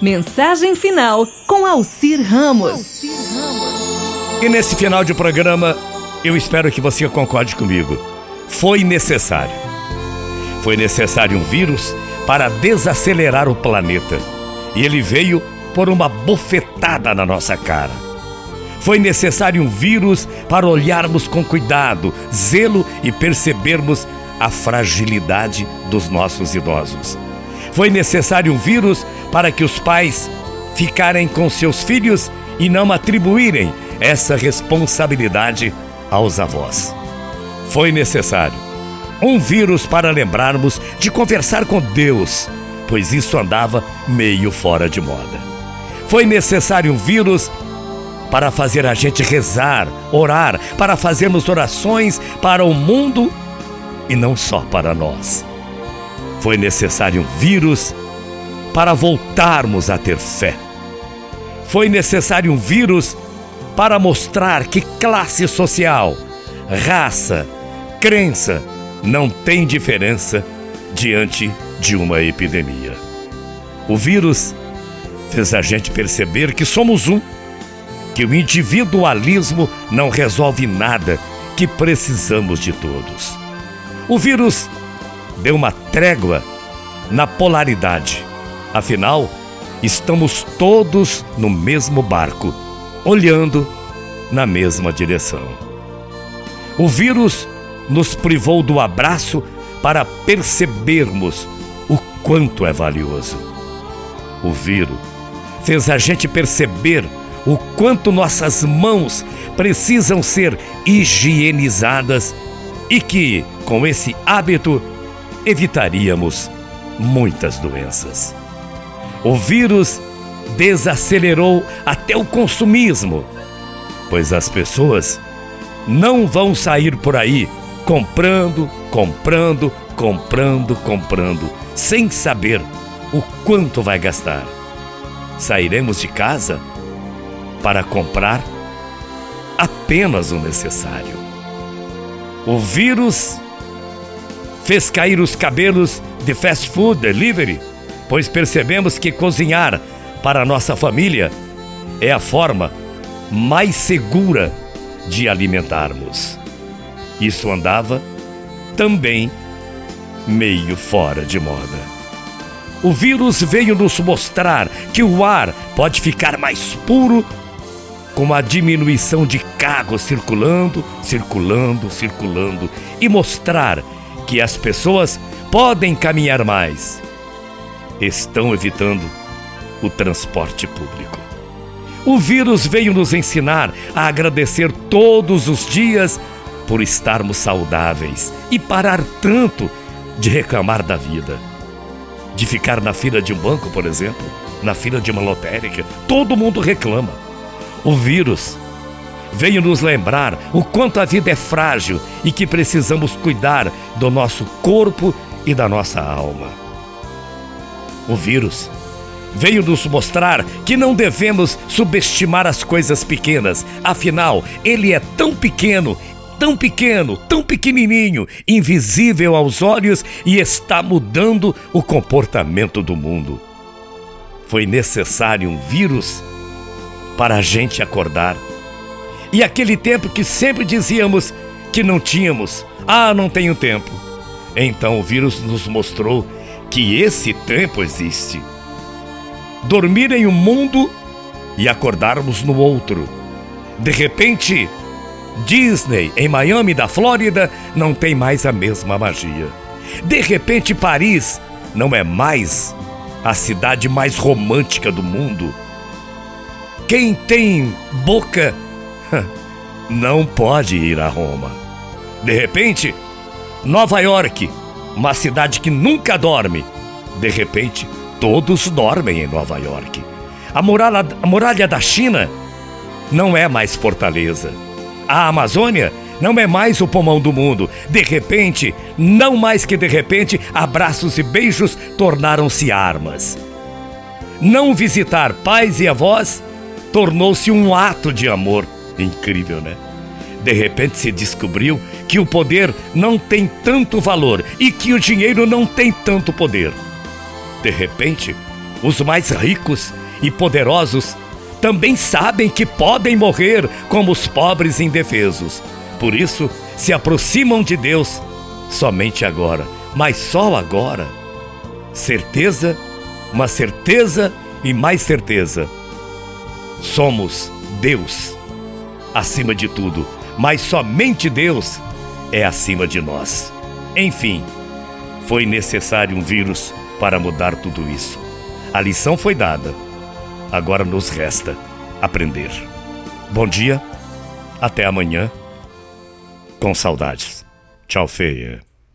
Mensagem final com Alcir Ramos. E nesse final de programa, eu espero que você concorde comigo. Foi necessário. Foi necessário um vírus para desacelerar o planeta. E ele veio por uma bofetada na nossa cara. Foi necessário um vírus para olharmos com cuidado, zelo e percebermos a fragilidade dos nossos idosos. Foi necessário um vírus para que os pais ficarem com seus filhos e não atribuírem essa responsabilidade aos avós. Foi necessário um vírus para lembrarmos de conversar com Deus, pois isso andava meio fora de moda. Foi necessário um vírus para fazer a gente rezar, orar, para fazermos orações para o mundo e não só para nós. Foi necessário um vírus para voltarmos a ter fé. Foi necessário um vírus para mostrar que classe social, raça, crença não tem diferença diante de uma epidemia. O vírus fez a gente perceber que somos um, que o individualismo não resolve nada, que precisamos de todos. O vírus deu uma trégua na polaridade. Afinal, estamos todos no mesmo barco, olhando na mesma direção. O vírus nos privou do abraço para percebermos o quanto é valioso. O vírus fez a gente perceber o quanto nossas mãos precisam ser higienizadas e que, com esse hábito, evitaríamos muitas doenças. O vírus desacelerou até o consumismo, pois as pessoas não vão sair por aí comprando, comprando, comprando, comprando, sem saber o quanto vai gastar. Sairemos de casa para comprar apenas o necessário. O vírus fez cair os cabelos de fast food delivery, pois percebemos que cozinhar para nossa família é a forma mais segura de alimentarmos. Isso andava também meio fora de moda. O vírus veio nos mostrar que o ar pode ficar mais puro com a diminuição de carros circulando, circulando, circulando e mostrar que as pessoas podem caminhar mais. Estão evitando o transporte público. O vírus veio nos ensinar a agradecer todos os dias por estarmos saudáveis e parar tanto de reclamar da vida. De ficar na fila de um banco, por exemplo, na fila de uma lotérica, todo mundo reclama. O vírus veio nos lembrar o quanto a vida é frágil e que precisamos cuidar do nosso corpo e da nossa alma. O vírus veio nos mostrar que não devemos subestimar as coisas pequenas, afinal, ele é tão pequeno, tão pequeno, tão pequenininho, invisível aos olhos e está mudando o comportamento do mundo. Foi necessário um vírus para a gente acordar. E aquele tempo que sempre dizíamos que não tínhamos, ah, não tenho tempo. Então o vírus nos mostrou que esse tempo existe. Dormir em um mundo e acordarmos no outro. De repente, Disney em Miami da Flórida não tem mais a mesma magia. De repente, Paris não é mais a cidade mais romântica do mundo. Quem tem boca não pode ir a Roma. De repente, Nova York, uma cidade que nunca dorme. De repente, todos dormem em Nova York. A muralha, a muralha da China não é mais fortaleza. A Amazônia não é mais o pulmão do mundo. De repente, não mais que de repente, abraços e beijos tornaram-se armas. Não visitar pais e avós tornou-se um ato de amor. Incrível, né? De repente se descobriu que o poder não tem tanto valor e que o dinheiro não tem tanto poder. De repente, Os mais ricos e poderosos também sabem que podem morrer como os pobres indefesos. Por isso, se aproximam de Deus somente agora, mas só agora. Certeza, uma certeza e mais certeza. Somos Deus acima de tudo, mas somente Deus é acima de nós. Enfim, foi necessário um vírus para mudar tudo isso. A lição foi dada. Agora nos resta aprender. Bom dia, até amanhã. Com saudades. Tchau, feia.